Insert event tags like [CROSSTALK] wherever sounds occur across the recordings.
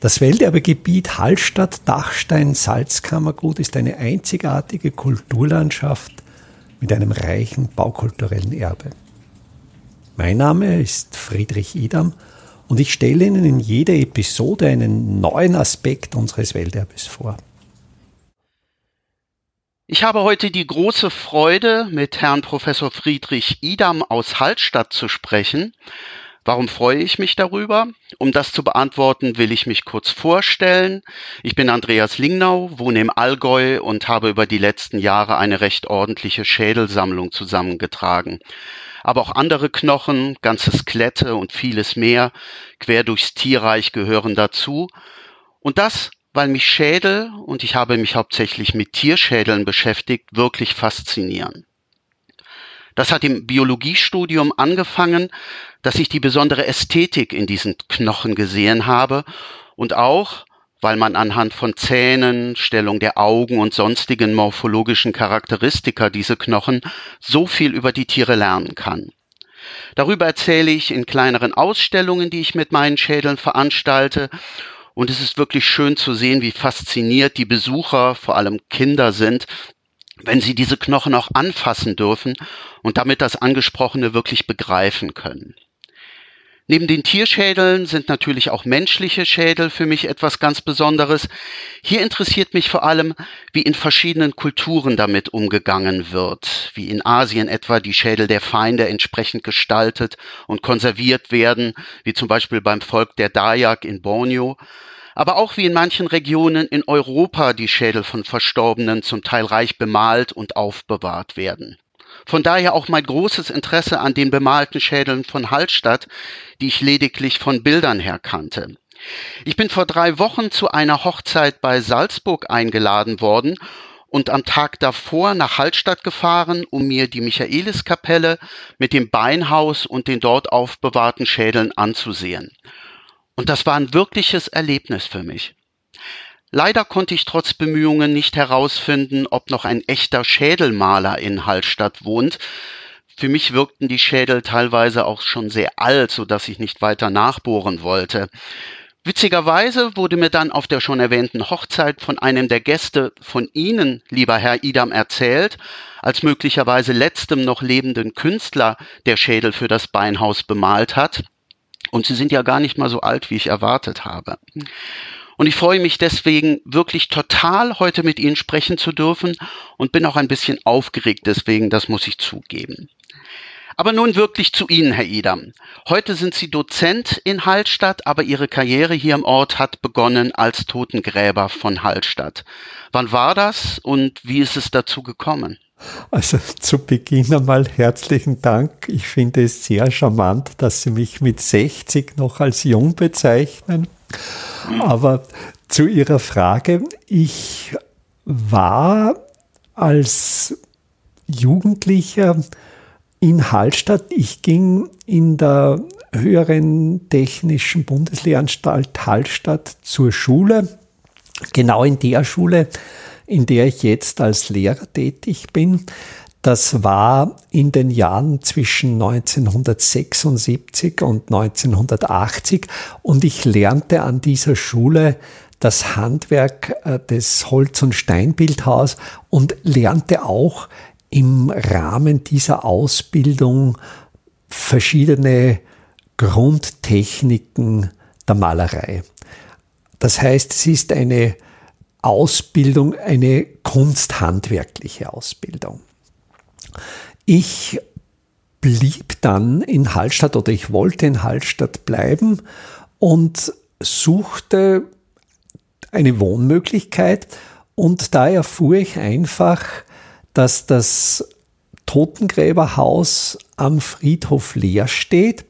Das Welterbegebiet Hallstatt-Dachstein-Salzkammergut ist eine einzigartige Kulturlandschaft mit einem reichen baukulturellen Erbe. Mein Name ist Friedrich Idam und ich stelle Ihnen in jeder Episode einen neuen Aspekt unseres Welterbes vor. Ich habe heute die große Freude, mit Herrn Professor Friedrich Idam aus Hallstatt zu sprechen. Warum freue ich mich darüber? Um das zu beantworten, will ich mich kurz vorstellen. Ich bin Andreas Lingnau, wohne im Allgäu und habe über die letzten Jahre eine recht ordentliche Schädelsammlung zusammengetragen. Aber auch andere Knochen, ganze Skelette und vieles mehr quer durchs Tierreich gehören dazu. Und das, weil mich Schädel, und ich habe mich hauptsächlich mit Tierschädeln beschäftigt, wirklich faszinieren. Das hat im Biologiestudium angefangen, dass ich die besondere Ästhetik in diesen Knochen gesehen habe und auch, weil man anhand von Zähnen, Stellung der Augen und sonstigen morphologischen Charakteristika diese Knochen so viel über die Tiere lernen kann. Darüber erzähle ich in kleineren Ausstellungen, die ich mit meinen Schädeln veranstalte. Und es ist wirklich schön zu sehen, wie fasziniert die Besucher, vor allem Kinder sind, wenn sie diese Knochen auch anfassen dürfen und damit das Angesprochene wirklich begreifen können. Neben den Tierschädeln sind natürlich auch menschliche Schädel für mich etwas ganz Besonderes. Hier interessiert mich vor allem, wie in verschiedenen Kulturen damit umgegangen wird, wie in Asien etwa die Schädel der Feinde entsprechend gestaltet und konserviert werden, wie zum Beispiel beim Volk der Dayak in Borneo, aber auch wie in manchen Regionen in Europa die Schädel von Verstorbenen zum Teil reich bemalt und aufbewahrt werden. Von daher auch mein großes Interesse an den bemalten Schädeln von Hallstatt, die ich lediglich von Bildern her kannte. Ich bin vor drei Wochen zu einer Hochzeit bei Salzburg eingeladen worden und am Tag davor nach Hallstatt gefahren, um mir die Michaeliskapelle mit dem Beinhaus und den dort aufbewahrten Schädeln anzusehen. Und das war ein wirkliches Erlebnis für mich. Leider konnte ich trotz Bemühungen nicht herausfinden, ob noch ein echter Schädelmaler in Hallstatt wohnt. Für mich wirkten die Schädel teilweise auch schon sehr alt, so dass ich nicht weiter nachbohren wollte. Witzigerweise wurde mir dann auf der schon erwähnten Hochzeit von einem der Gäste von Ihnen, lieber Herr Idam, erzählt, als möglicherweise letztem noch lebenden Künstler der Schädel für das Beinhaus bemalt hat. Und sie sind ja gar nicht mal so alt, wie ich erwartet habe. Und ich freue mich deswegen wirklich total, heute mit Ihnen sprechen zu dürfen und bin auch ein bisschen aufgeregt deswegen, das muss ich zugeben. Aber nun wirklich zu Ihnen, Herr Idam. Heute sind Sie Dozent in Hallstatt, aber Ihre Karriere hier im Ort hat begonnen als Totengräber von Hallstatt. Wann war das und wie ist es dazu gekommen? Also zu Beginn einmal herzlichen Dank. Ich finde es sehr charmant, dass Sie mich mit 60 noch als jung bezeichnen. Aber zu Ihrer Frage, ich war als Jugendlicher in Hallstatt. Ich ging in der höheren technischen Bundeslehranstalt Hallstatt zur Schule, genau in der Schule, in der ich jetzt als Lehrer tätig bin. Das war in den Jahren zwischen 1976 und 1980 und ich lernte an dieser Schule das Handwerk äh, des Holz- und Steinbildhaus und lernte auch im Rahmen dieser Ausbildung verschiedene Grundtechniken der Malerei. Das heißt, es ist eine Ausbildung, eine kunsthandwerkliche Ausbildung. Ich blieb dann in Hallstatt oder ich wollte in Hallstatt bleiben und suchte eine Wohnmöglichkeit und da erfuhr ich einfach, dass das Totengräberhaus am Friedhof leer steht,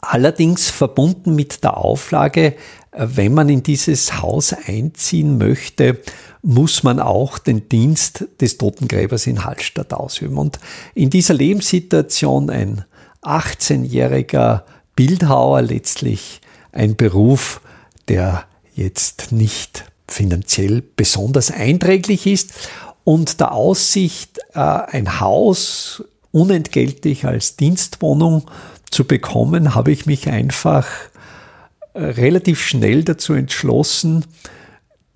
allerdings verbunden mit der Auflage, wenn man in dieses Haus einziehen möchte, muss man auch den Dienst des Totengräbers in Hallstatt ausüben. Und in dieser Lebenssituation ein 18-jähriger Bildhauer letztlich ein Beruf, der jetzt nicht finanziell besonders einträglich ist und der Aussicht, äh, ein Haus unentgeltlich als Dienstwohnung zu bekommen, habe ich mich einfach relativ schnell dazu entschlossen,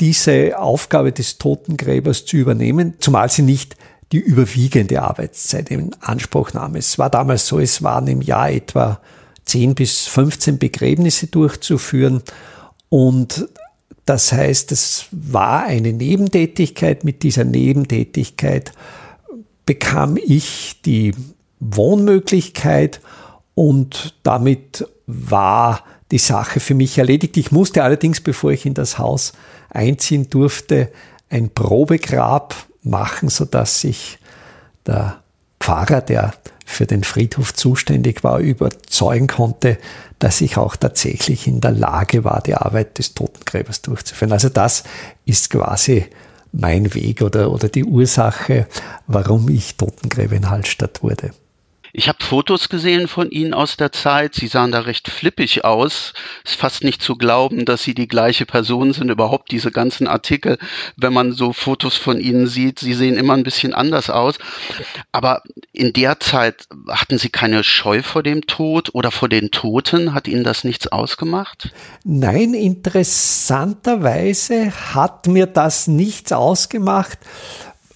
diese Aufgabe des Totengräbers zu übernehmen, zumal sie nicht die überwiegende Arbeitszeit in Anspruch nahm. Es war damals so, es waren im Jahr etwa 10 bis 15 Begräbnisse durchzuführen und das heißt, es war eine Nebentätigkeit. Mit dieser Nebentätigkeit bekam ich die Wohnmöglichkeit und damit war die Sache für mich erledigt. Ich musste allerdings, bevor ich in das Haus einziehen durfte, ein Probegrab machen, sodass sich der Pfarrer, der für den Friedhof zuständig war, überzeugen konnte, dass ich auch tatsächlich in der Lage war, die Arbeit des Totengräbers durchzuführen. Also das ist quasi mein Weg oder, oder die Ursache, warum ich Totengräber in Hallstatt wurde. Ich habe Fotos gesehen von Ihnen aus der Zeit. Sie sahen da recht flippig aus. Ist fast nicht zu glauben, dass Sie die gleiche Person sind. Überhaupt diese ganzen Artikel, wenn man so Fotos von Ihnen sieht, Sie sehen immer ein bisschen anders aus. Aber in der Zeit hatten Sie keine Scheu vor dem Tod oder vor den Toten? Hat Ihnen das nichts ausgemacht? Nein, interessanterweise hat mir das nichts ausgemacht.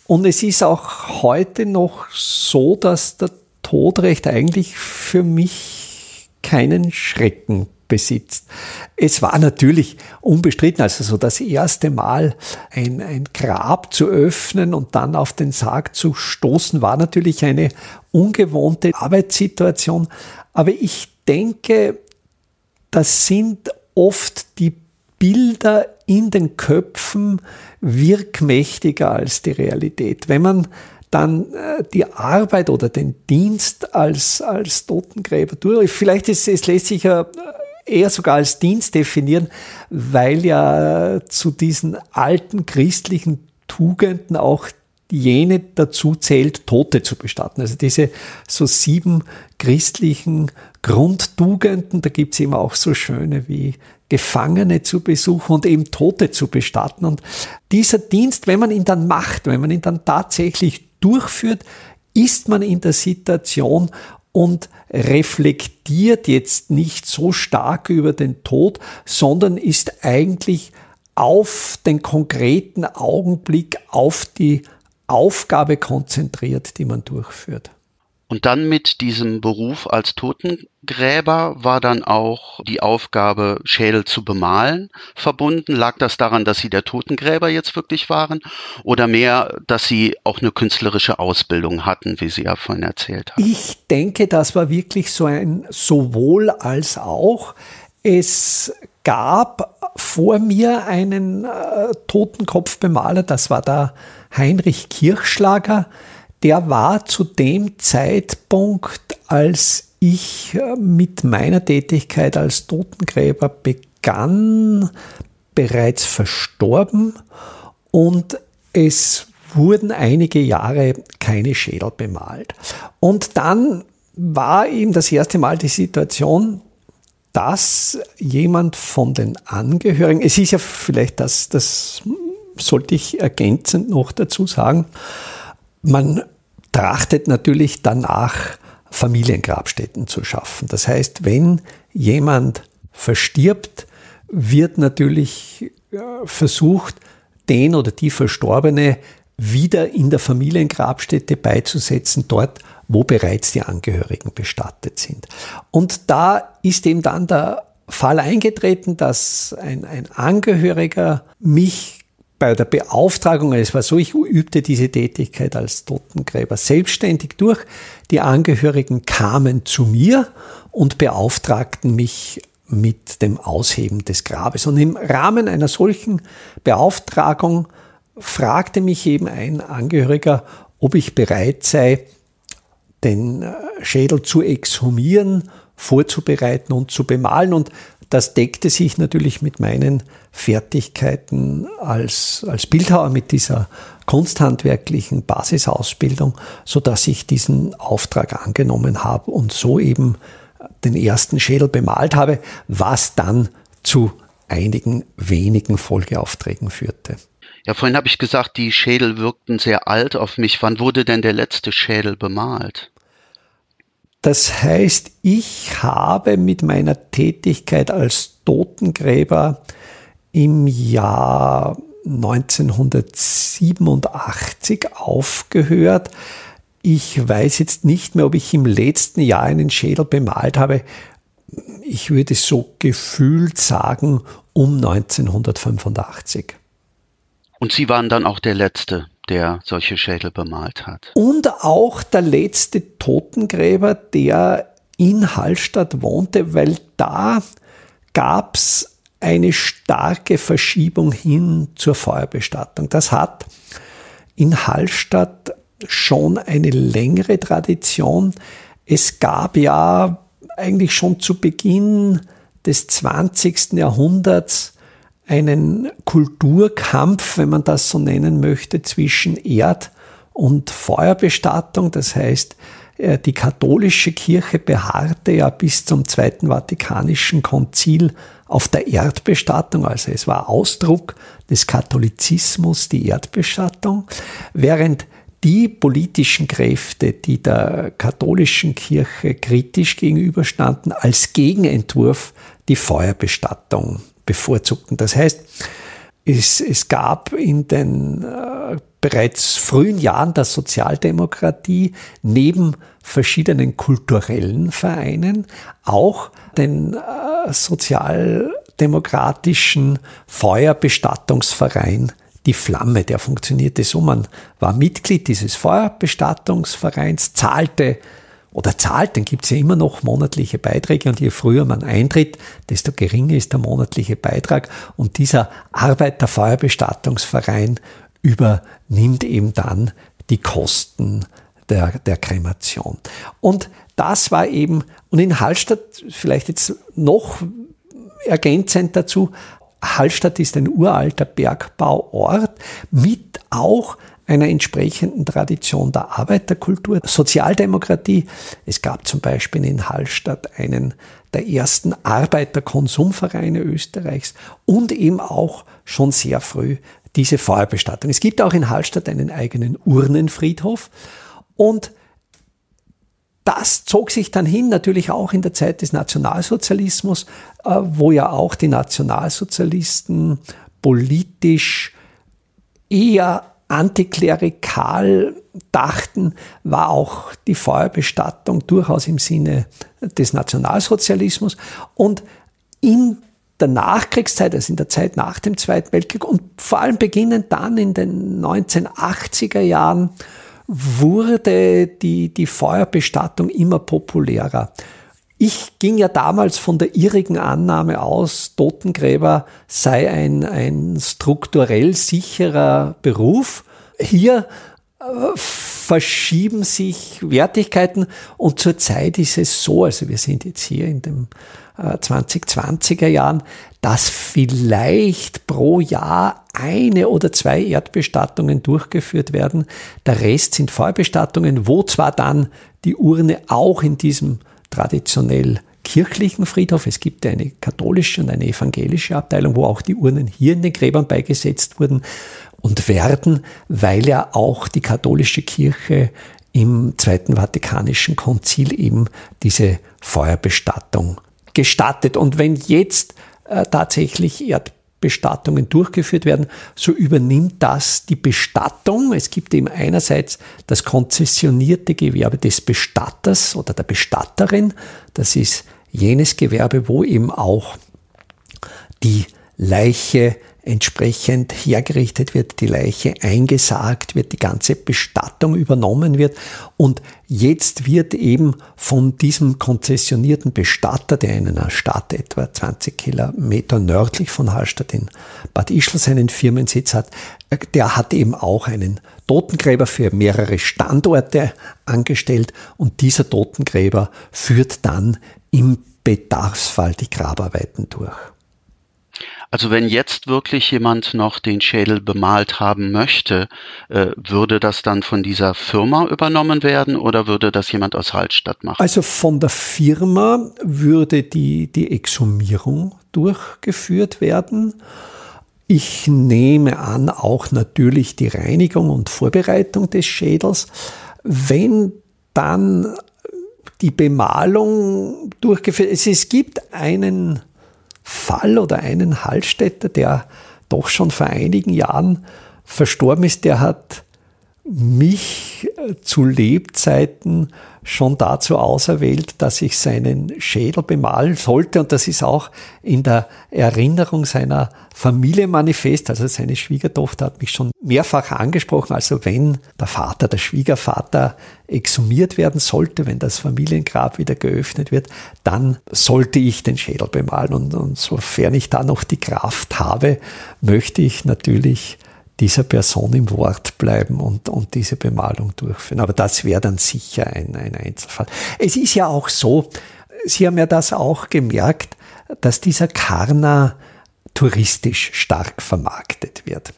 Und es ist auch heute noch so, dass der Todrecht eigentlich für mich keinen Schrecken besitzt. Es war natürlich unbestritten, also so das erste Mal ein, ein Grab zu öffnen und dann auf den Sarg zu stoßen, war natürlich eine ungewohnte Arbeitssituation. Aber ich denke, das sind oft die Bilder in den Köpfen wirkmächtiger als die Realität. Wenn man dann äh, die Arbeit oder den Dienst als, als Totengräber durch. Vielleicht ist es lässt sich ja eher sogar als Dienst definieren, weil ja zu diesen alten christlichen Tugenden auch jene dazu zählt, Tote zu bestatten. Also diese so sieben christlichen Grundtugenden, da gibt es eben auch so schöne wie Gefangene zu besuchen und eben Tote zu bestatten. Und dieser Dienst, wenn man ihn dann macht, wenn man ihn dann tatsächlich durchführt, ist man in der Situation und reflektiert jetzt nicht so stark über den Tod, sondern ist eigentlich auf den konkreten Augenblick, auf die Aufgabe konzentriert, die man durchführt. Und dann mit diesem Beruf als Totengräber war dann auch die Aufgabe, Schädel zu bemalen, verbunden. Lag das daran, dass Sie der Totengräber jetzt wirklich waren? Oder mehr, dass Sie auch eine künstlerische Ausbildung hatten, wie Sie ja vorhin erzählt haben? Ich denke, das war wirklich so ein sowohl als auch. Es gab vor mir einen äh, Totenkopfbemaler, das war der Heinrich Kirchschlager der war zu dem Zeitpunkt, als ich äh, mit meiner Tätigkeit als Totengräber begann, bereits verstorben und es wurden einige Jahre keine Schädel bemalt. Und dann war eben das erste Mal die Situation, dass jemand von den Angehörigen, es ist ja vielleicht das, das sollte ich ergänzend noch dazu sagen, man trachtet natürlich danach, Familiengrabstätten zu schaffen. Das heißt, wenn jemand verstirbt, wird natürlich äh, versucht, den oder die Verstorbene wieder in der Familiengrabstätte beizusetzen, dort, wo bereits die Angehörigen bestattet sind. Und da ist eben dann der Fall eingetreten, dass ein, ein Angehöriger mich bei der Beauftragung, es war so, ich übte diese Tätigkeit als Totengräber selbstständig durch. Die Angehörigen kamen zu mir und beauftragten mich mit dem Ausheben des Grabes. Und im Rahmen einer solchen Beauftragung fragte mich eben ein Angehöriger, ob ich bereit sei, den äh, Schädel zu exhumieren, vorzubereiten und zu bemalen. Und das deckte sich natürlich mit meinen Fertigkeiten als, als Bildhauer, mit dieser kunsthandwerklichen Basisausbildung, so dass ich diesen Auftrag angenommen habe und so eben den ersten Schädel bemalt habe, was dann zu einigen wenigen Folgeaufträgen führte. Ja, vorhin habe ich gesagt, die Schädel wirkten sehr alt auf mich. Wann wurde denn der letzte Schädel bemalt? Das heißt, ich habe mit meiner Tätigkeit als Totengräber im Jahr 1987 aufgehört. Ich weiß jetzt nicht mehr, ob ich im letzten Jahr einen Schädel bemalt habe. Ich würde so gefühlt sagen, um 1985. Und Sie waren dann auch der Letzte, der solche Schädel bemalt hat. Und auch der letzte Totengräber, der in Hallstatt wohnte, weil da gab es eine starke Verschiebung hin zur Feuerbestattung. Das hat in Hallstatt schon eine längere Tradition. Es gab ja eigentlich schon zu Beginn des 20. Jahrhunderts einen Kulturkampf, wenn man das so nennen möchte, zwischen Erd- und Feuerbestattung. Das heißt, äh, die katholische Kirche beharrte ja bis zum Zweiten Vatikanischen Konzil auf der Erdbestattung, also es war Ausdruck des Katholizismus, die Erdbestattung, während die politischen Kräfte, die der katholischen Kirche kritisch gegenüberstanden, als Gegenentwurf die Feuerbestattung bevorzugten. Das heißt, es, es gab in den äh, bereits frühen Jahren der Sozialdemokratie neben verschiedenen kulturellen Vereinen auch den äh, sozialdemokratischen Feuerbestattungsverein die Flamme, der funktionierte so. Man war Mitglied dieses Feuerbestattungsvereins, zahlte oder zahlt, dann gibt es ja immer noch monatliche Beiträge und je früher man eintritt, desto geringer ist der monatliche Beitrag und dieser Arbeiterfeuerbestattungsverein übernimmt eben dann die Kosten der, der Kremation. Und das war eben, und in Hallstatt vielleicht jetzt noch ergänzend dazu, Hallstatt ist ein uralter Bergbauort mit auch einer entsprechenden Tradition der Arbeiterkultur, Sozialdemokratie. Es gab zum Beispiel in Hallstatt einen der ersten Arbeiterkonsumvereine Österreichs und eben auch schon sehr früh diese Feuerbestattung. Es gibt auch in Hallstatt einen eigenen Urnenfriedhof und das zog sich dann hin, natürlich auch in der Zeit des Nationalsozialismus, äh, wo ja auch die Nationalsozialisten politisch eher antiklerikal dachten, war auch die Feuerbestattung durchaus im Sinne des Nationalsozialismus. Und in der Nachkriegszeit, also in der Zeit nach dem Zweiten Weltkrieg und vor allem beginnend dann in den 1980er Jahren, wurde die, die Feuerbestattung immer populärer. Ich ging ja damals von der irrigen Annahme aus, Totengräber sei ein, ein strukturell sicherer Beruf. Hier äh, verschieben sich Wertigkeiten und zurzeit ist es so, also wir sind jetzt hier in den äh, 2020er Jahren, dass vielleicht pro Jahr eine oder zwei Erdbestattungen durchgeführt werden. Der Rest sind Feuerbestattungen, wo zwar dann die Urne auch in diesem traditionell kirchlichen Friedhof. Es gibt eine katholische und eine evangelische Abteilung, wo auch die Urnen hier in den Gräbern beigesetzt wurden und werden, weil ja auch die katholische Kirche im Zweiten Vatikanischen Konzil eben diese Feuerbestattung gestattet. Und wenn jetzt äh, tatsächlich Erdbestattungen durchgeführt werden, so übernimmt das die Bestattung. Es gibt eben einerseits das konzessionierte Gewerbe des Bestatters oder der Bestatterin. Das ist jenes Gewerbe, wo eben auch die Leiche entsprechend hergerichtet wird, die Leiche eingesagt wird, die ganze Bestattung übernommen wird. Und jetzt wird eben von diesem konzessionierten Bestatter, der in einer Stadt etwa 20 Kilometer nördlich von Hallstatt in Bad Ischl seinen Firmensitz hat, der hat eben auch einen Totengräber für mehrere Standorte angestellt und dieser Totengräber führt dann im Bedarfsfall die Grabarbeiten durch. Also wenn jetzt wirklich jemand noch den Schädel bemalt haben möchte, äh, würde das dann von dieser Firma übernommen werden oder würde das jemand aus Hallstatt machen? Also von der Firma würde die, die Exhumierung durchgeführt werden. Ich nehme an, auch natürlich die Reinigung und Vorbereitung des Schädels. Wenn dann die Bemalung durchgeführt. Es, es gibt einen Fall oder einen Hallstätter, der doch schon vor einigen Jahren verstorben ist, der hat mich äh, zu Lebzeiten schon dazu auserwählt, dass ich seinen Schädel bemalen sollte. Und das ist auch in der Erinnerung seiner Familie manifest. Also seine Schwiegertochter hat mich schon mehrfach angesprochen. Also wenn der Vater, der Schwiegervater exhumiert werden sollte, wenn das Familiengrab wieder geöffnet wird, dann sollte ich den Schädel bemalen. Und, und sofern ich da noch die Kraft habe, möchte ich natürlich dieser Person im Wort bleiben und, und diese Bemalung durchführen. Aber das wäre dann sicher ein, ein Einzelfall. Es ist ja auch so, Sie haben ja das auch gemerkt, dass dieser Karna touristisch stark vermarktet wird.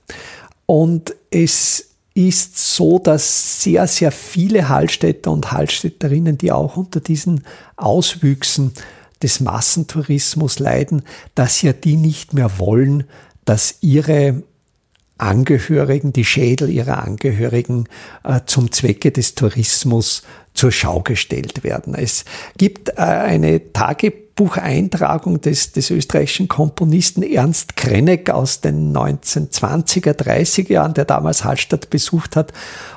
Und es ist so, dass sehr, sehr viele Hallstädter und Hallstätterinnen, die auch unter diesen Auswüchsen des Massentourismus leiden, dass ja die nicht mehr wollen, dass ihre Angehörigen, die Schädel ihrer Angehörigen äh, zum Zwecke des Tourismus zur Schau gestellt werden. Es gibt äh, eine Tagebucheintragung des, des österreichischen Komponisten Ernst Krenneck aus den 1920er, 30er Jahren, der damals Hallstatt besucht hat.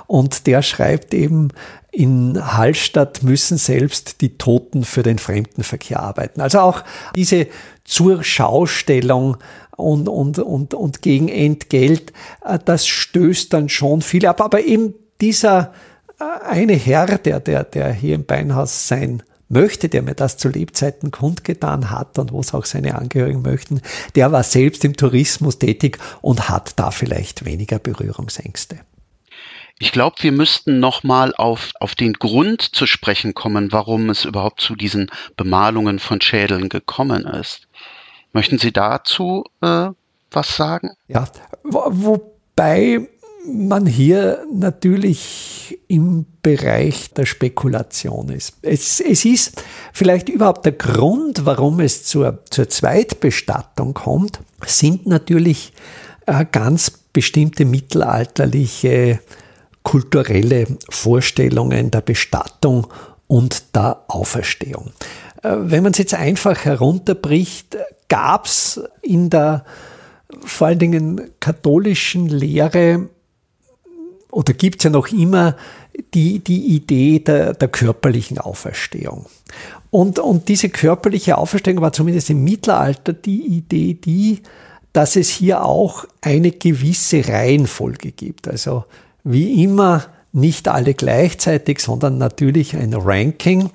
Und der schreibt eben, in Hallstatt müssen selbst die Toten für den Fremdenverkehr arbeiten. Also auch diese Zurschaustellung und, und, und, und gegen Entgelt, äh, das stößt dann schon viel ab. Aber eben dieser äh, eine Herr, der, der, der hier im Beinhaus sein möchte, der mir das zu Lebzeiten kundgetan hat und wo es auch seine Angehörigen möchten, der war selbst im Tourismus tätig und hat da vielleicht weniger Berührungsängste. Ich glaube, wir müssten nochmal auf, auf den Grund zu sprechen kommen, warum es überhaupt zu diesen Bemalungen von Schädeln gekommen ist. Möchten Sie dazu äh, was sagen? Ja, wo, wobei man hier natürlich im Bereich der Spekulation ist. Es, es ist vielleicht überhaupt der Grund, warum es zur, zur Zweitbestattung kommt, sind natürlich äh, ganz bestimmte mittelalterliche kulturelle Vorstellungen der Bestattung und der Auferstehung. Äh, wenn man es jetzt einfach herunterbricht, gab es in der vor allen Dingen katholischen Lehre oder gibt es ja noch immer die, die Idee der, der körperlichen Auferstehung. Und, und diese körperliche Auferstehung war zumindest im Mittelalter die Idee, die, dass es hier auch eine gewisse Reihenfolge gibt. Also wie immer nicht alle gleichzeitig, sondern natürlich ein Ranking.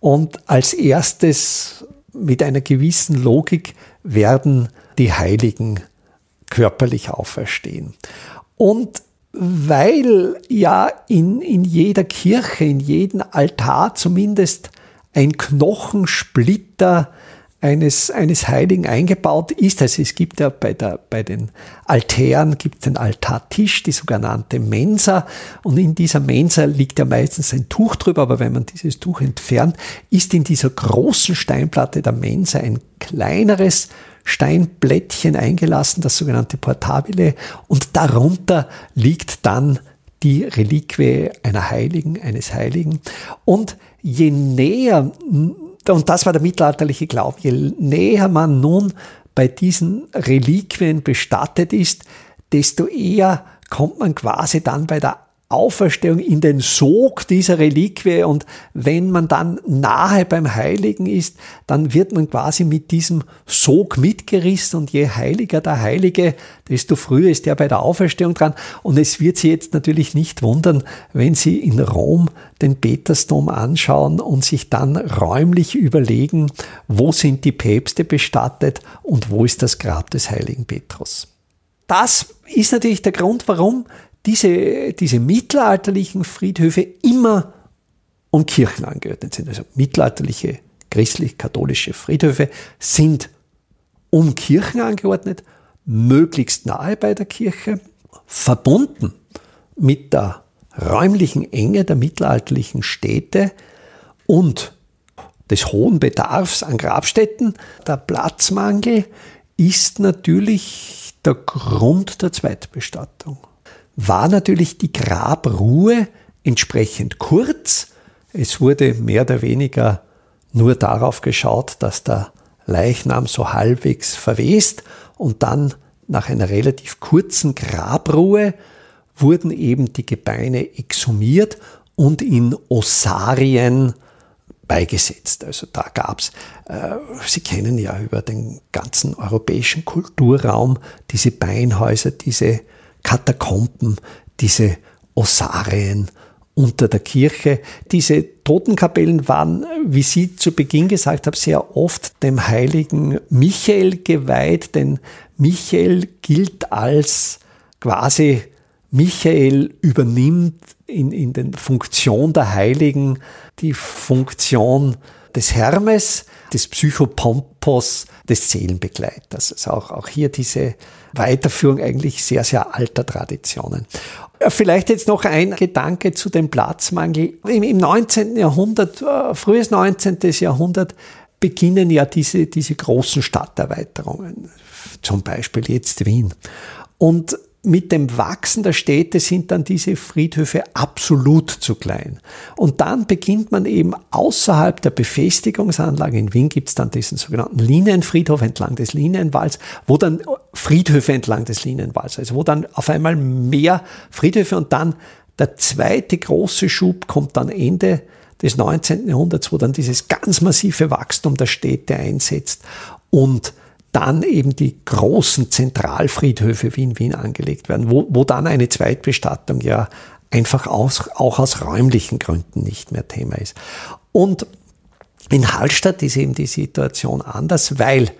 Und als erstes mit einer gewissen Logik werden die Heiligen körperlich auferstehen. Und weil ja in, in jeder Kirche, in jedem Altar zumindest ein Knochensplitter eines, eines Heiligen eingebaut ist. Also es gibt ja bei, der, bei den Altären gibt den Altartisch, die sogenannte Mensa. Und in dieser Mensa liegt ja meistens ein Tuch drüber, aber wenn man dieses Tuch entfernt, ist in dieser großen Steinplatte der Mensa ein kleineres Steinblättchen eingelassen, das sogenannte Portabile. Und darunter liegt dann die Reliquie einer Heiligen, eines Heiligen. Und je näher und das war der mittelalterliche Glaube. Je näher man nun bei diesen Reliquien bestattet ist, desto eher kommt man quasi dann bei der Auferstehung in den Sog dieser Reliquie. Und wenn man dann nahe beim Heiligen ist, dann wird man quasi mit diesem Sog mitgerissen. Und je heiliger der Heilige, desto früher ist er bei der Auferstehung dran. Und es wird Sie jetzt natürlich nicht wundern, wenn Sie in Rom den Petersdom anschauen und sich dann räumlich überlegen, wo sind die Päpste bestattet und wo ist das Grab des heiligen Petrus. Das ist natürlich der Grund, warum diese, diese mittelalterlichen Friedhöfe immer um Kirchen angeordnet sind. Also mittelalterliche christlich-katholische Friedhöfe sind um Kirchen angeordnet, möglichst nahe bei der Kirche, verbunden mit der räumlichen Enge der mittelalterlichen Städte und des hohen Bedarfs an Grabstätten. Der Platzmangel ist natürlich der Grund der Zweitbestattung war natürlich die Grabruhe entsprechend kurz, Es wurde mehr oder weniger nur darauf geschaut, dass der Leichnam so halbwegs verwest und dann nach einer relativ kurzen Grabruhe wurden eben die Gebeine exhumiert und in Ossarien beigesetzt. Also da gab's, äh, Sie kennen ja über den ganzen europäischen Kulturraum diese Beinhäuser, diese Katakomben, diese Ossarien unter der Kirche. Diese Totenkapellen waren, wie Sie zu Beginn gesagt haben, sehr oft dem heiligen Michael geweiht, denn Michael gilt als quasi Michael übernimmt in, in den Funktion der Heiligen die Funktion des Hermes, des Psychopompos, des Seelenbegleiters. Also auch, auch hier diese Weiterführung eigentlich sehr, sehr alter Traditionen. Äh, vielleicht jetzt noch ein Gedanke zu dem Platzmangel. Im 19. Jahrhundert, äh, frühes 19. Jahrhundert, beginnen ja diese, diese großen Stadterweiterungen. Zum Beispiel jetzt Wien. Und mit dem Wachsen der Städte sind dann diese Friedhöfe absolut zu klein. Und dann beginnt man eben außerhalb der Befestigungsanlage, in Wien gibt es dann diesen sogenannten Linienfriedhof entlang des Linienwalls, wo dann Friedhöfe entlang des Linienwalls, also wo dann auf einmal mehr Friedhöfe und dann der zweite große Schub kommt dann Ende des 19. Jahrhunderts, wo dann dieses ganz massive Wachstum der Städte einsetzt und dann eben die großen Zentralfriedhöfe wie in Wien angelegt werden, wo, wo dann eine Zweitbestattung ja einfach aus, auch aus räumlichen Gründen nicht mehr Thema ist. Und in Hallstatt ist eben die Situation anders, weil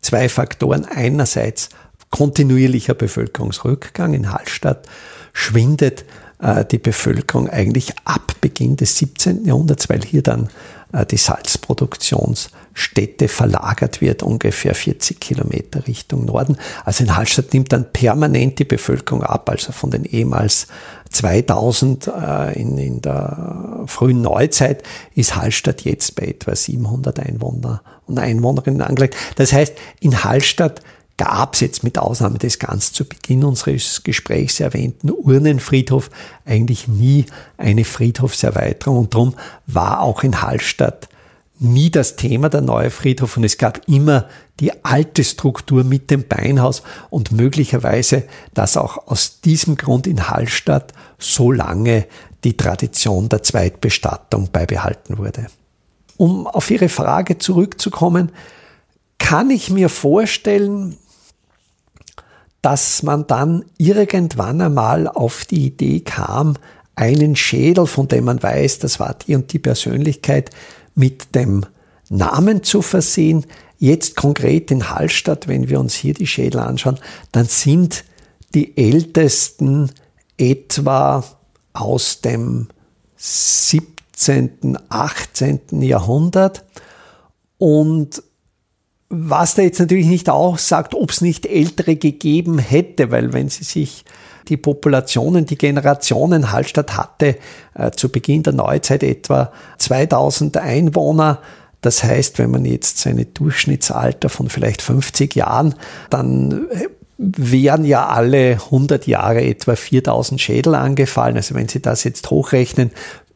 zwei Faktoren. Einerseits kontinuierlicher Bevölkerungsrückgang. In Hallstatt schwindet äh, die Bevölkerung eigentlich ab Beginn des 17. Jahrhunderts, weil hier dann die Salzproduktionsstätte verlagert wird, ungefähr 40 Kilometer Richtung Norden. Also in Hallstatt nimmt dann permanent die Bevölkerung ab, also von den ehemals 2000 äh, in, in der frühen Neuzeit ist Hallstatt jetzt bei etwa 700 Einwohner und Einwohnerinnen angelegt. Das heißt, in Hallstatt gab es jetzt mit Ausnahme des ganz zu Beginn unseres Gesprächs erwähnten Urnenfriedhof eigentlich nie eine Friedhofserweiterung. Und darum war auch in Hallstatt nie das Thema der neue Friedhof. Und es gab immer die alte Struktur mit dem Beinhaus. Und möglicherweise, dass auch aus diesem Grund in Hallstatt so lange die Tradition der Zweitbestattung beibehalten wurde. Um auf Ihre Frage zurückzukommen, kann ich mir vorstellen, dass man dann irgendwann einmal auf die Idee kam, einen Schädel, von dem man weiß, das war die und die Persönlichkeit, mit dem Namen zu versehen. Jetzt konkret in Hallstatt, wenn wir uns hier die Schädel anschauen, dann sind die ältesten etwa aus dem 17., 18. Jahrhundert. Und was da jetzt natürlich nicht aussagt, ob es nicht ältere gegeben hätte, weil wenn Sie sich die Populationen, die Generationen Hallstatt hatte äh, zu Beginn der Neuzeit etwa 2000 Einwohner. Das heißt, wenn man jetzt seine Durchschnittsalter von vielleicht 50 Jahren, dann äh, wären ja alle 100 Jahre etwa 4000 Schädel angefallen. Also wenn Sie das jetzt hochrechnen,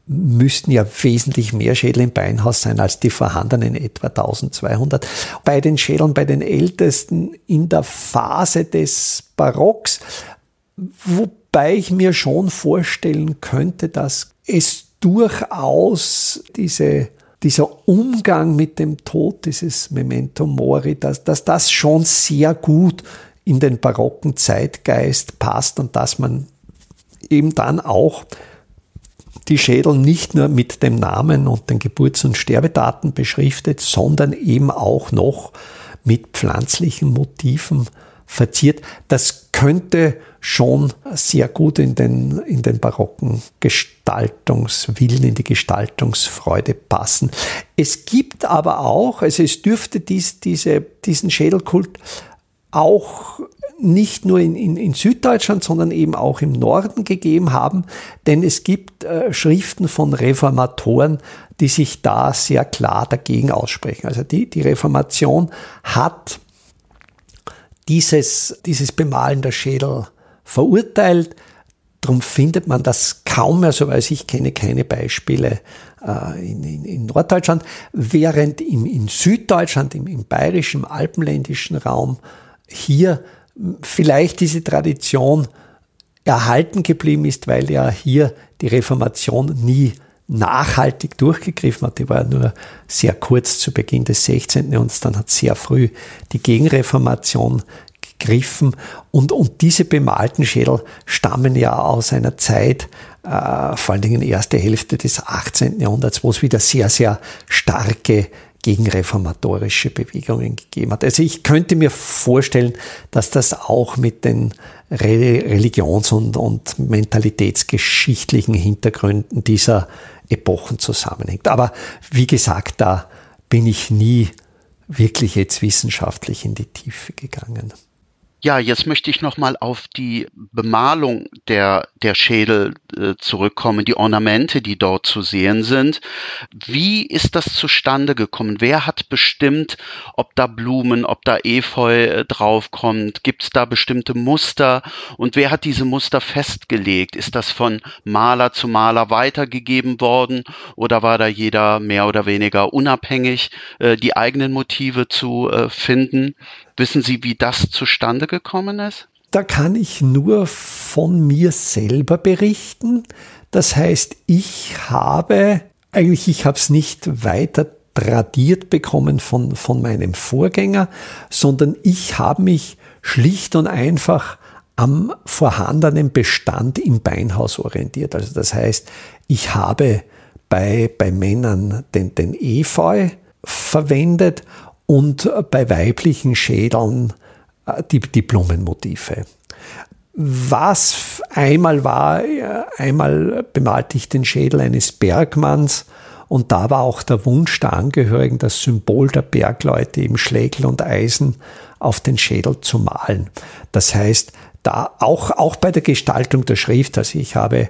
müssten ja wesentlich mehr Schädel im Beinhaus sein als die vorhandenen etwa 1200. Bei den Schädeln, bei den Ältesten in der Phase des Barocks, wobei ich mir schon vorstellen könnte, dass es durchaus diese dieser Umgang mit dem Tod, dieses Memento Mori, dass, dass das schon sehr gut in den barocken Zeitgeist passt und dass man eben dann auch die Schädel nicht nur mit dem Namen und den Geburts- und Sterbedaten beschriftet, sondern eben auch noch mit pflanzlichen Motiven verziert. Das könnte schon sehr gut in den, in den barocken Gestaltungswillen, in die Gestaltungsfreude passen. Es gibt aber auch, also es dürfte dies, diese, diesen Schädelkult auch nicht nur in, in, in, Süddeutschland, sondern eben auch im Norden gegeben haben, denn es gibt äh, Schriften von Reformatoren, die sich da sehr klar dagegen aussprechen. Also die, die Reformation hat dieses, dieses Bemalen der Schädel verurteilt. Darum findet man das kaum mehr so, weil ich kenne keine Beispiele äh, in, in, in, Norddeutschland, während im, in Süddeutschland, im, im bayerischen, alpenländischen Raum hier vielleicht diese Tradition erhalten geblieben ist, weil ja hier die Reformation nie nachhaltig durchgegriffen hat. Die war nur sehr kurz zu Beginn des 16. Jahrhunderts, dann hat sehr früh die Gegenreformation gegriffen und, und diese bemalten Schädel stammen ja aus einer Zeit, äh, vor allen Dingen erste Hälfte des 18. Jahrhunderts, wo es wieder sehr, sehr starke gegenreformatorische Bewegungen gegeben hat. Also ich könnte mir vorstellen, dass das auch mit den Religions- und, und mentalitätsgeschichtlichen Hintergründen dieser Epochen zusammenhängt. Aber wie gesagt, da bin ich nie wirklich jetzt wissenschaftlich in die Tiefe gegangen. Ja, jetzt möchte ich nochmal auf die Bemalung der, der Schädel äh, zurückkommen, die Ornamente, die dort zu sehen sind. Wie ist das zustande gekommen? Wer hat bestimmt, ob da Blumen, ob da Efeu äh, draufkommt? Gibt es da bestimmte Muster? Und wer hat diese Muster festgelegt? Ist das von Maler zu Maler weitergegeben worden? Oder war da jeder mehr oder weniger unabhängig, äh, die eigenen Motive zu äh, finden? Wissen Sie, wie das zustande gekommen ist? Da kann ich nur von mir selber berichten. Das heißt, ich habe, eigentlich, ich habe es nicht weiter tradiert bekommen von, von meinem Vorgänger, sondern ich habe mich schlicht und einfach am vorhandenen Bestand im Beinhaus orientiert. Also das heißt, ich habe bei, bei Männern den, den Efeu verwendet und bei weiblichen Schädeln äh, die, die Blumenmotive. Was einmal war, äh, einmal bemalte ich den Schädel eines Bergmanns und da war auch der Wunsch der Angehörigen, das Symbol der Bergleute, eben Schlägel und Eisen, auf den Schädel zu malen. Das heißt, da auch, auch bei der Gestaltung der Schrift, also ich habe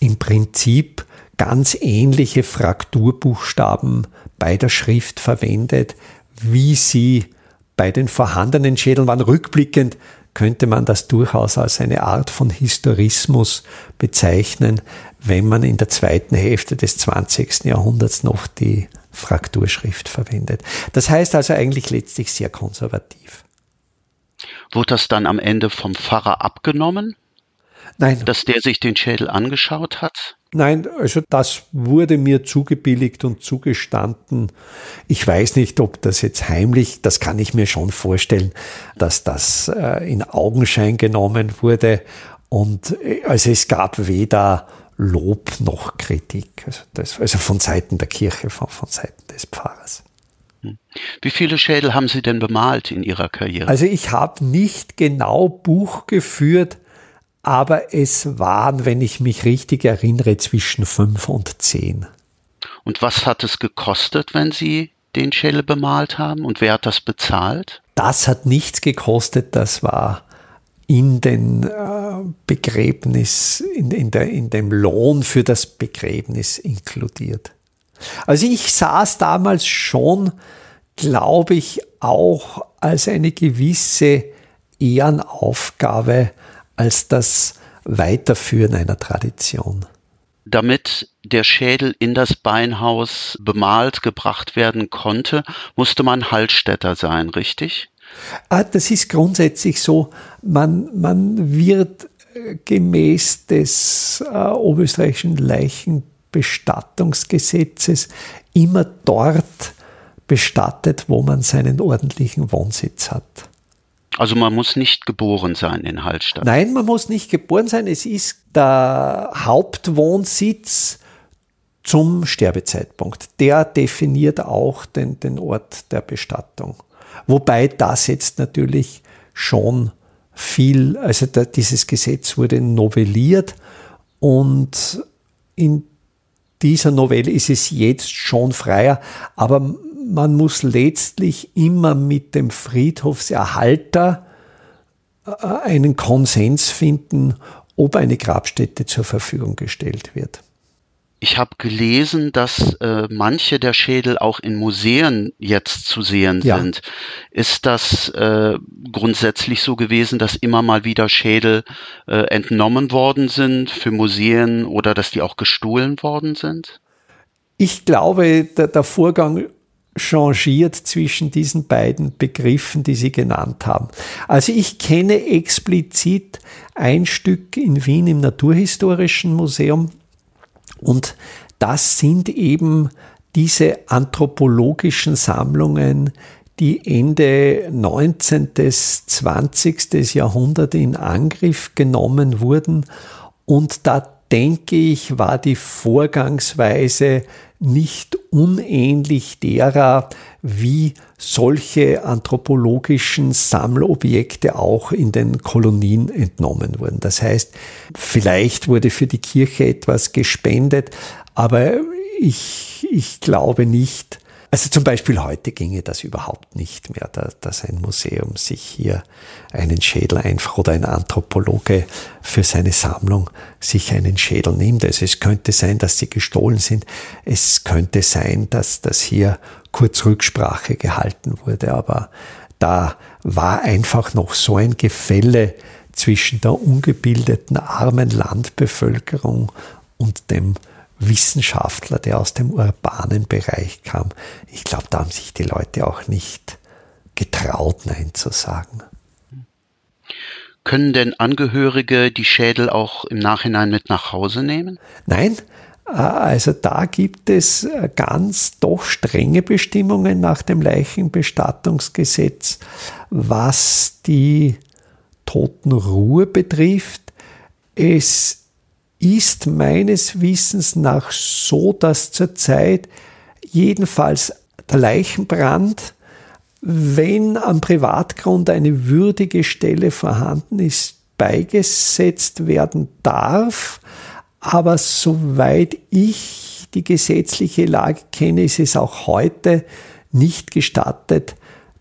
im Prinzip ganz ähnliche Frakturbuchstaben bei der Schrift verwendet, wie sie bei den vorhandenen Schädeln waren. Rückblickend könnte man das durchaus als eine Art von Historismus bezeichnen, wenn man in der zweiten Hälfte des 20. Jahrhunderts noch die Frakturschrift verwendet. Das heißt also eigentlich letztlich sehr konservativ. Wurde das dann am Ende vom Pfarrer abgenommen? Nein. Dass der sich den Schädel angeschaut hat? Nein, also das wurde mir zugebilligt und zugestanden. Ich weiß nicht, ob das jetzt heimlich, das kann ich mir schon vorstellen, dass das äh, in Augenschein genommen wurde. Und äh, also es gab weder Lob noch Kritik. Also, das, also von Seiten der Kirche, von, von Seiten des Pfarrers. Hm. Wie viele Schädel haben Sie denn bemalt in Ihrer Karriere? Also ich habe nicht genau Buch geführt, aber es waren, wenn ich mich richtig erinnere, zwischen fünf und zehn. Und was hat es gekostet, wenn Sie den Schädel bemalt haben? Und wer hat das bezahlt? Das hat nichts gekostet, das war in den äh, Begräbnis, in, in, der, in dem Lohn für das Begräbnis inkludiert. Also ich saß damals schon, glaube ich, auch als eine gewisse Ehrenaufgabe als das Weiterführen einer Tradition. Damit der Schädel in das Beinhaus bemalt gebracht werden konnte, musste man Hallstätter sein, richtig? Ah, das ist grundsätzlich so. Man, man wird äh, gemäß des äh, oberösterreichischen Leichenbestattungsgesetzes immer dort bestattet, wo man seinen ordentlichen Wohnsitz hat. Also man muss nicht geboren sein in Hallstatt. Nein, man muss nicht geboren sein. Es ist der Hauptwohnsitz zum Sterbezeitpunkt. Der definiert auch den, den Ort der Bestattung. Wobei das jetzt natürlich schon viel, also da, dieses Gesetz wurde novelliert und in dieser Novelle ist es jetzt schon freier, aber man muss letztlich immer mit dem Friedhofserhalter äh, einen Konsens finden, ob eine Grabstätte zur Verfügung gestellt wird. Ich habe gelesen, dass äh, manche der Schädel auch in Museen jetzt zu sehen ja. sind. Ist das äh, grundsätzlich so gewesen, dass immer mal wieder Schädel äh, entnommen worden sind für Museen oder dass die auch gestohlen worden sind? Ich glaube, der, der Vorgang changiert zwischen diesen beiden Begriffen, die Sie genannt haben. Also ich kenne explizit ein Stück in Wien im Naturhistorischen Museum und das sind eben diese anthropologischen Sammlungen, die Ende 19. bis 20. Jahrhundert in Angriff genommen wurden. Und da denke ich, war die Vorgangsweise nicht unähnlich derer, wie solche anthropologischen Sammelobjekte auch in den Kolonien entnommen wurden. Das heißt, vielleicht wurde für die Kirche etwas gespendet, aber ich, ich glaube nicht, also zum Beispiel heute ginge das überhaupt nicht mehr, dass ein Museum sich hier einen Schädel einfach oder ein Anthropologe für seine Sammlung sich einen Schädel nimmt. Also es könnte sein, dass sie gestohlen sind. Es könnte sein, dass das hier kurz Rücksprache gehalten wurde. Aber da war einfach noch so ein Gefälle zwischen der ungebildeten armen Landbevölkerung und dem Wissenschaftler, der aus dem urbanen Bereich kam. Ich glaube, da haben sich die Leute auch nicht getraut, Nein zu sagen. Können denn Angehörige die Schädel auch im Nachhinein mit nach Hause nehmen? Nein, also da gibt es ganz doch strenge Bestimmungen nach dem Leichenbestattungsgesetz, was die Totenruhe betrifft. Es ist meines Wissens nach so, dass zurzeit jedenfalls der Leichenbrand, wenn am Privatgrund eine würdige Stelle vorhanden ist, beigesetzt werden darf. Aber soweit ich die gesetzliche Lage kenne, ist es auch heute nicht gestattet,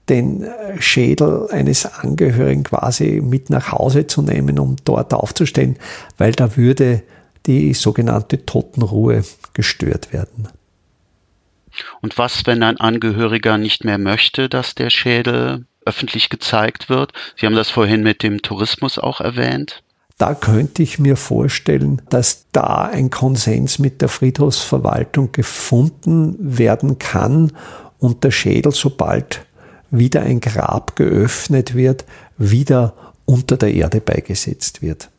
den Schädel eines Angehörigen quasi mit nach Hause zu nehmen, um dort aufzustellen, weil da würde die sogenannte Totenruhe gestört werden. Und was, wenn ein Angehöriger nicht mehr möchte, dass der Schädel öffentlich gezeigt wird? Sie haben das vorhin mit dem Tourismus auch erwähnt. Da könnte ich mir vorstellen, dass da ein Konsens mit der Friedhofsverwaltung gefunden werden kann und der Schädel, sobald wieder ein Grab geöffnet wird, wieder unter der Erde beigesetzt wird.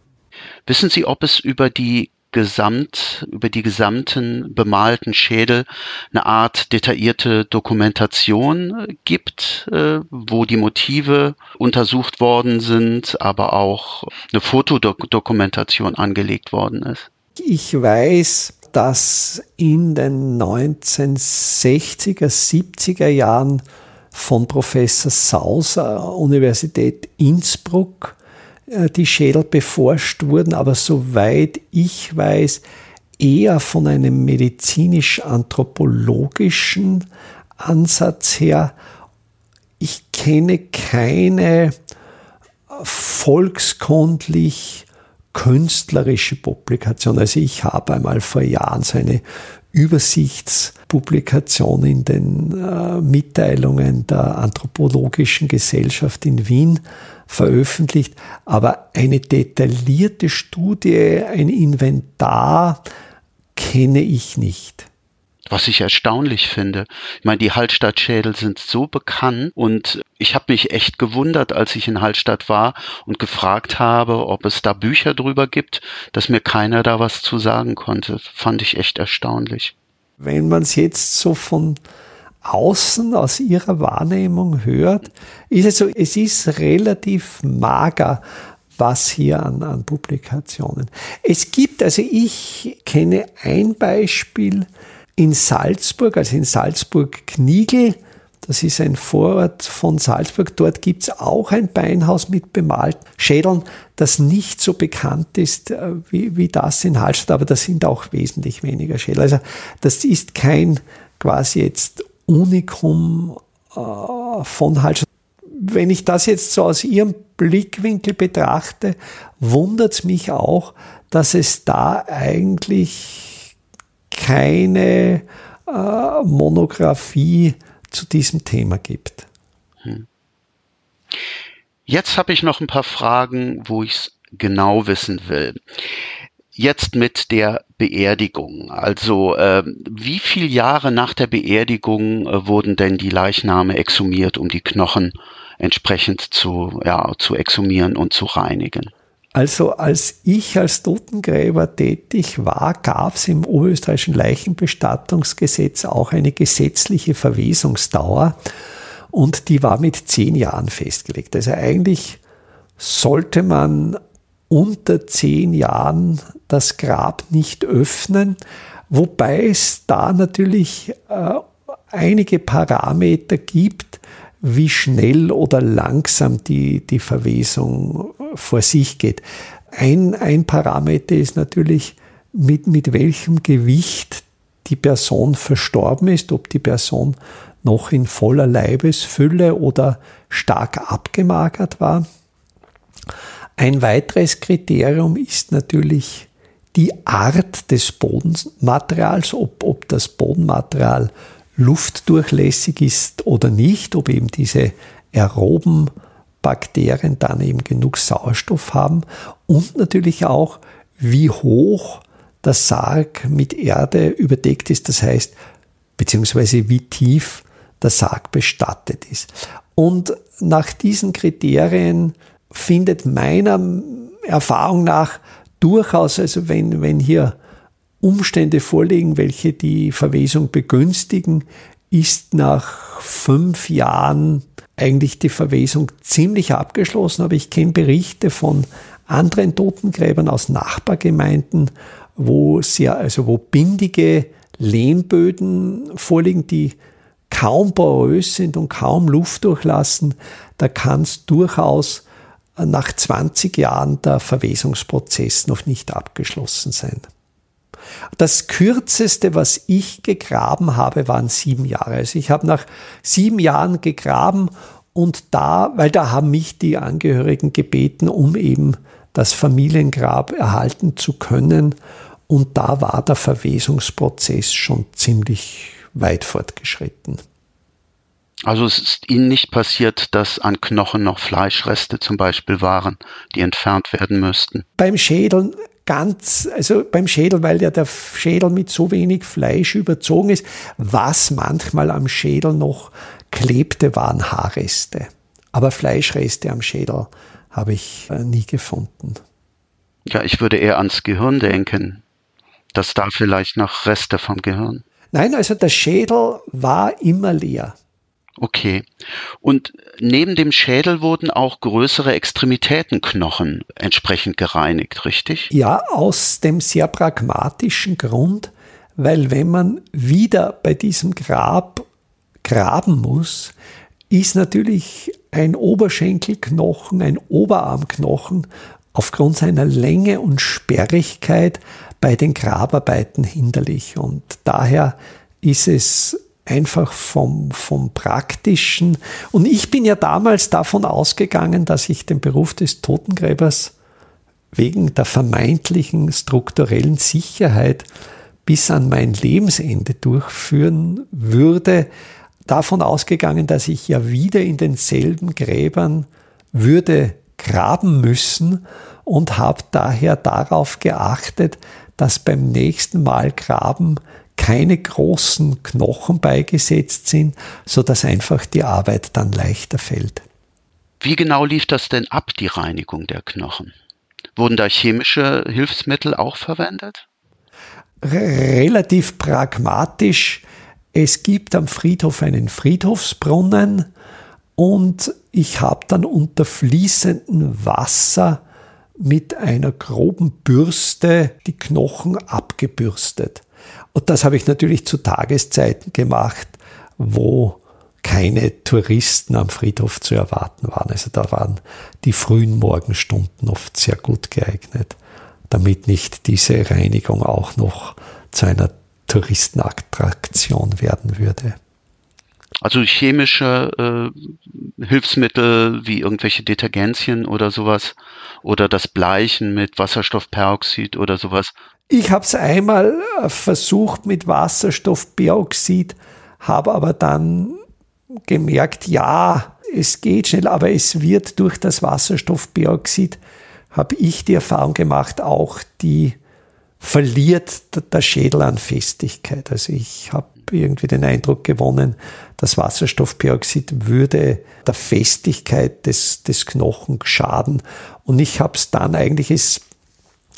Wissen Sie, ob es über die Gesamt, über die gesamten bemalten Schädel eine Art detaillierte Dokumentation gibt, äh, wo die Motive untersucht worden sind, aber auch eine Fotodokumentation angelegt worden ist? Ich weiß, dass in den 1960er, 70er Jahren von Professor Sauser, Universität Innsbruck, äh, die Schädel beforscht wurden, aber soweit ich weiß, eher von einem medizinisch-anthropologischen Ansatz her. Ich kenne keine volkskundlich künstlerische Publikation. Also ich habe einmal vor Jahren so eine Übersichtspublikation in den äh, Mitteilungen der Anthropologischen Gesellschaft in Wien veröffentlicht, aber eine detaillierte Studie, ein Inventar kenne ich nicht. Was ich erstaunlich finde. Ich meine, die Hallstattschädel sind so bekannt und ich habe mich echt gewundert, als ich in Hallstatt war und gefragt habe, ob es da Bücher drüber gibt, dass mir keiner da was zu sagen konnte. Fand ich echt erstaunlich. Wenn man es jetzt so von außen aus ihrer Wahrnehmung hört, ist es so, es ist relativ mager, was hier an, an Publikationen. Es gibt, also ich kenne ein Beispiel in Salzburg, also in Salzburg-Kniegel, das ist ein Vorort von Salzburg. Dort gibt es auch ein Beinhaus mit bemalten Schädeln, das nicht so bekannt ist äh, wie, wie das in Hallstatt, aber das sind auch wesentlich weniger Schädel. Also das ist kein quasi jetzt Unikum äh, von Hallstatt. Wenn ich das jetzt so aus Ihrem Blickwinkel betrachte, wundert es mich auch, dass es da eigentlich keine äh, Monographie zu diesem Thema gibt. Hm. Jetzt habe ich noch ein paar Fragen, wo ich es genau wissen will. Jetzt mit der Beerdigung. Also äh, wie viele Jahre nach der Beerdigung äh, wurden denn die Leichname exhumiert, um die Knochen entsprechend zu, ja, zu exhumieren und zu reinigen? Also als ich als Totengräber tätig war, gab es im oberösterreichischen Leichenbestattungsgesetz auch eine gesetzliche Verwesungsdauer und die war mit zehn Jahren festgelegt. Also eigentlich sollte man unter zehn Jahren das Grab nicht öffnen, wobei es da natürlich äh, einige Parameter gibt, wie schnell oder langsam die, die Verwesung vor sich geht. Ein, ein Parameter ist natürlich, mit, mit welchem Gewicht die Person verstorben ist, ob die Person noch in voller Leibesfülle oder stark abgemagert war. Ein weiteres Kriterium ist natürlich die Art des Bodenmaterials, ob, ob das Bodenmaterial luftdurchlässig ist oder nicht, ob eben diese aeroben Bakterien dann eben genug Sauerstoff haben und natürlich auch, wie hoch der Sarg mit Erde überdeckt ist, das heißt, beziehungsweise wie tief der Sarg bestattet ist. Und nach diesen Kriterien findet meiner Erfahrung nach durchaus, also wenn, wenn hier Umstände vorliegen, welche die Verwesung begünstigen, ist nach fünf Jahren eigentlich die Verwesung ziemlich abgeschlossen. Aber ich kenne Berichte von anderen Totengräbern aus Nachbargemeinden, wo sehr, also wo bindige Lehmböden vorliegen, die kaum porös sind und kaum Luft durchlassen. Da kann es durchaus nach 20 Jahren der Verwesungsprozess noch nicht abgeschlossen sein. Das kürzeste, was ich gegraben habe, waren sieben Jahre. Also ich habe nach sieben Jahren gegraben und da, weil da haben mich die Angehörigen gebeten, um eben das Familiengrab erhalten zu können. Und da war der Verwesungsprozess schon ziemlich weit fortgeschritten. Also es ist Ihnen nicht passiert, dass an Knochen noch Fleischreste zum Beispiel waren, die entfernt werden müssten? Beim Schädel ganz, also beim Schädel, weil ja der Schädel mit so wenig Fleisch überzogen ist, was manchmal am Schädel noch klebte, waren Haarreste. Aber Fleischreste am Schädel habe ich äh, nie gefunden. Ja, ich würde eher ans Gehirn denken, dass da vielleicht noch Reste vom Gehirn. Nein, also der Schädel war immer leer. Okay. Und neben dem Schädel wurden auch größere Extremitätenknochen entsprechend gereinigt, richtig? Ja, aus dem sehr pragmatischen Grund, weil wenn man wieder bei diesem Grab graben muss, ist natürlich ein Oberschenkelknochen, ein Oberarmknochen aufgrund seiner Länge und Sperrigkeit bei den Grabarbeiten hinderlich. Und daher ist es einfach vom, vom Praktischen. Und ich bin ja damals davon ausgegangen, dass ich den Beruf des Totengräbers wegen der vermeintlichen strukturellen Sicherheit bis an mein Lebensende durchführen würde. Davon ausgegangen, dass ich ja wieder in denselben Gräbern würde graben müssen und habe daher darauf geachtet, dass beim nächsten Mal graben keine großen Knochen beigesetzt sind, so dass einfach die Arbeit dann leichter fällt. Wie genau lief das denn ab, die Reinigung der Knochen? Wurden da chemische Hilfsmittel auch verwendet? Relativ pragmatisch. Es gibt am Friedhof einen Friedhofsbrunnen und ich habe dann unter fließendem Wasser mit einer groben Bürste die Knochen abgebürstet. Und das habe ich natürlich zu Tageszeiten gemacht, wo keine Touristen am Friedhof zu erwarten waren. Also da waren die frühen Morgenstunden oft sehr gut geeignet, damit nicht diese Reinigung auch noch zu einer Touristenattraktion werden würde. Also chemische äh, Hilfsmittel wie irgendwelche Detergenzien oder sowas oder das Bleichen mit Wasserstoffperoxid oder sowas. Ich habe es einmal äh, versucht mit Wasserstoffperoxid, habe aber dann gemerkt, ja, es geht schnell, aber es wird durch das Wasserstoffperoxid, habe ich die Erfahrung gemacht, auch die verliert der Schädel an Festigkeit. Also ich habe irgendwie den Eindruck gewonnen, das Wasserstoffperoxid würde der Festigkeit des, des Knochen schaden. Und ich habe es dann eigentlich es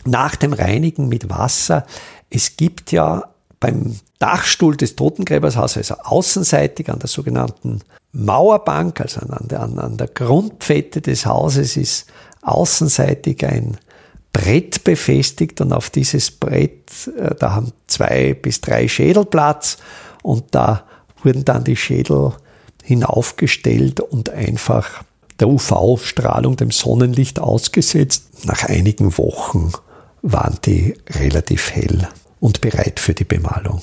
nach dem Reinigen mit Wasser, es gibt ja beim Dachstuhl des Totengräbershauses, also außenseitig an der sogenannten Mauerbank, also an der, an der Grundpfette des Hauses ist außenseitig ein Brett befestigt und auf dieses Brett, äh, da haben zwei bis drei Schädel Platz und da wurden dann die Schädel hinaufgestellt und einfach der UV-Strahlung, dem Sonnenlicht ausgesetzt. Nach einigen Wochen waren die relativ hell und bereit für die Bemalung.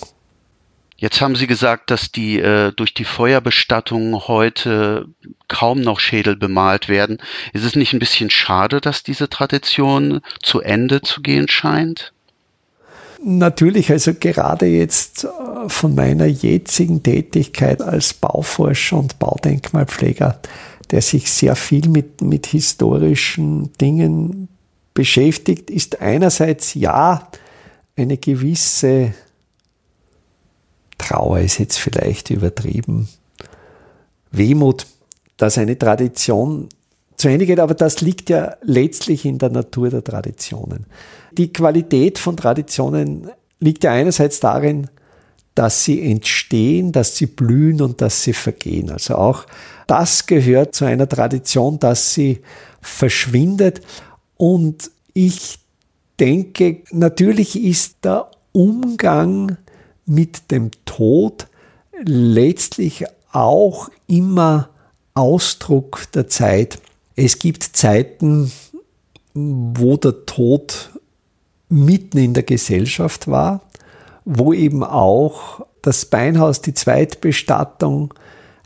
Jetzt haben Sie gesagt, dass die äh, durch die Feuerbestattung heute kaum noch Schädel bemalt werden. Ist es nicht ein bisschen schade, dass diese Tradition zu Ende zu gehen scheint? Natürlich, also gerade jetzt äh, von meiner jetzigen Tätigkeit als Bauforscher und Baudenkmalpfleger, der sich sehr viel mit, mit historischen Dingen beschäftigt, ist einerseits ja eine gewisse Trauer ist jetzt vielleicht übertrieben. Wehmut, dass eine Tradition zu Ende geht, aber das liegt ja letztlich in der Natur der Traditionen. Die Qualität von Traditionen liegt ja einerseits darin, dass sie entstehen, dass sie blühen und dass sie vergehen. Also auch das gehört zu einer Tradition, dass sie verschwindet. Und ich denke, natürlich ist der Umgang mit dem Tod letztlich auch immer Ausdruck der Zeit. Es gibt Zeiten, wo der Tod mitten in der Gesellschaft war, wo eben auch das Beinhaus, die Zweitbestattung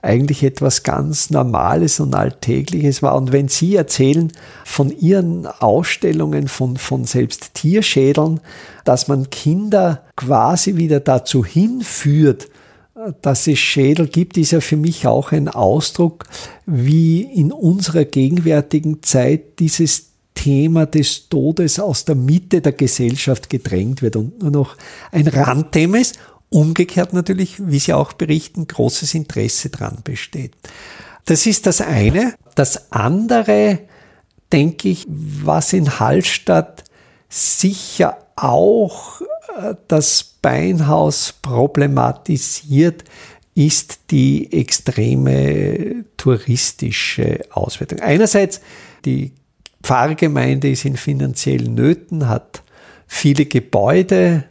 eigentlich etwas ganz Normales und Alltägliches war. Und wenn Sie erzählen von Ihren Ausstellungen von, von selbst Tierschädeln, dass man Kinder quasi wieder dazu hinführt, dass es Schädel gibt, ist ja für mich auch ein Ausdruck, wie in unserer gegenwärtigen Zeit dieses Thema des Todes aus der Mitte der Gesellschaft gedrängt wird und nur noch ein Randthema ist Umgekehrt natürlich, wie Sie auch berichten, großes Interesse dran besteht. Das ist das eine. Das andere, denke ich, was in Hallstatt sicher auch äh, das Beinhaus problematisiert, ist die extreme touristische Auswertung. Einerseits, die Pfarrgemeinde ist in finanziellen Nöten, hat viele Gebäude,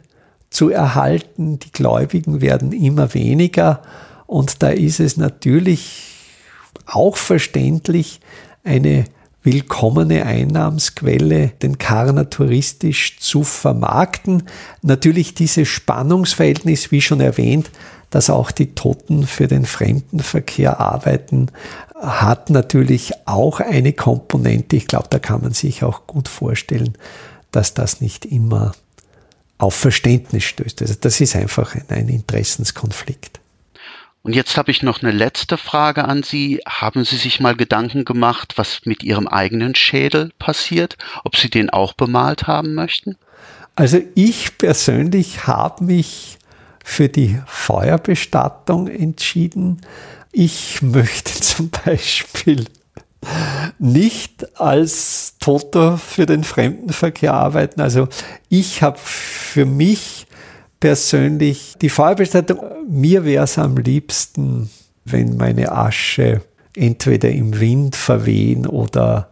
zu erhalten. Die Gläubigen werden immer weniger und da ist es natürlich auch verständlich, eine willkommene Einnahmsquelle, den Karner touristisch zu vermarkten. Natürlich dieses Spannungsverhältnis, wie schon erwähnt, dass auch die Toten für den Fremdenverkehr arbeiten, hat natürlich auch eine Komponente. Ich glaube, da kann man sich auch gut vorstellen, dass das nicht immer auf Verständnis stößt. Also das ist einfach ein, Interessenskonflikt. Und jetzt habe ich noch eine letzte Frage an Sie. Haben Sie sich mal Gedanken gemacht, was mit Ihrem eigenen Schädel passiert? Ob Sie den auch bemalt haben möchten? Also ich persönlich habe mich für die Feuerbestattung entschieden. Ich möchte [LAUGHS] zum Beispiel nicht als Toter für den Fremdenverkehr arbeiten. Also ich habe für mich persönlich die Feuerbestattung, mir wäre es am liebsten, wenn meine Asche entweder im Wind verwehen oder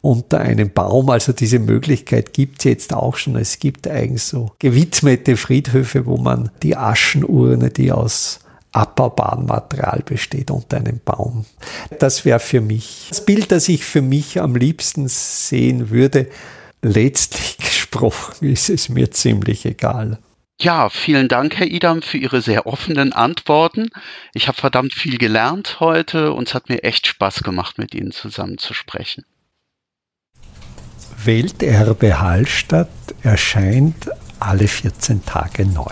unter einem Baum. Also diese Möglichkeit gibt es jetzt auch schon. Es gibt eigentlich so gewidmete Friedhöfe, wo man die Aschenurne, die aus abbaubaren Material besteht unter einem Baum. Das wäre für mich das Bild, das ich für mich am liebsten sehen würde. Letztlich [LAUGHS] gesprochen ist es mir ziemlich egal. Ja, vielen Dank, Herr Idam, für Ihre sehr offenen Antworten. Ich habe verdammt viel gelernt heute und es hat mir echt Spaß gemacht, mit Ihnen zusammen zu sprechen. Welterbe Hallstatt erscheint alle 14 Tage neu.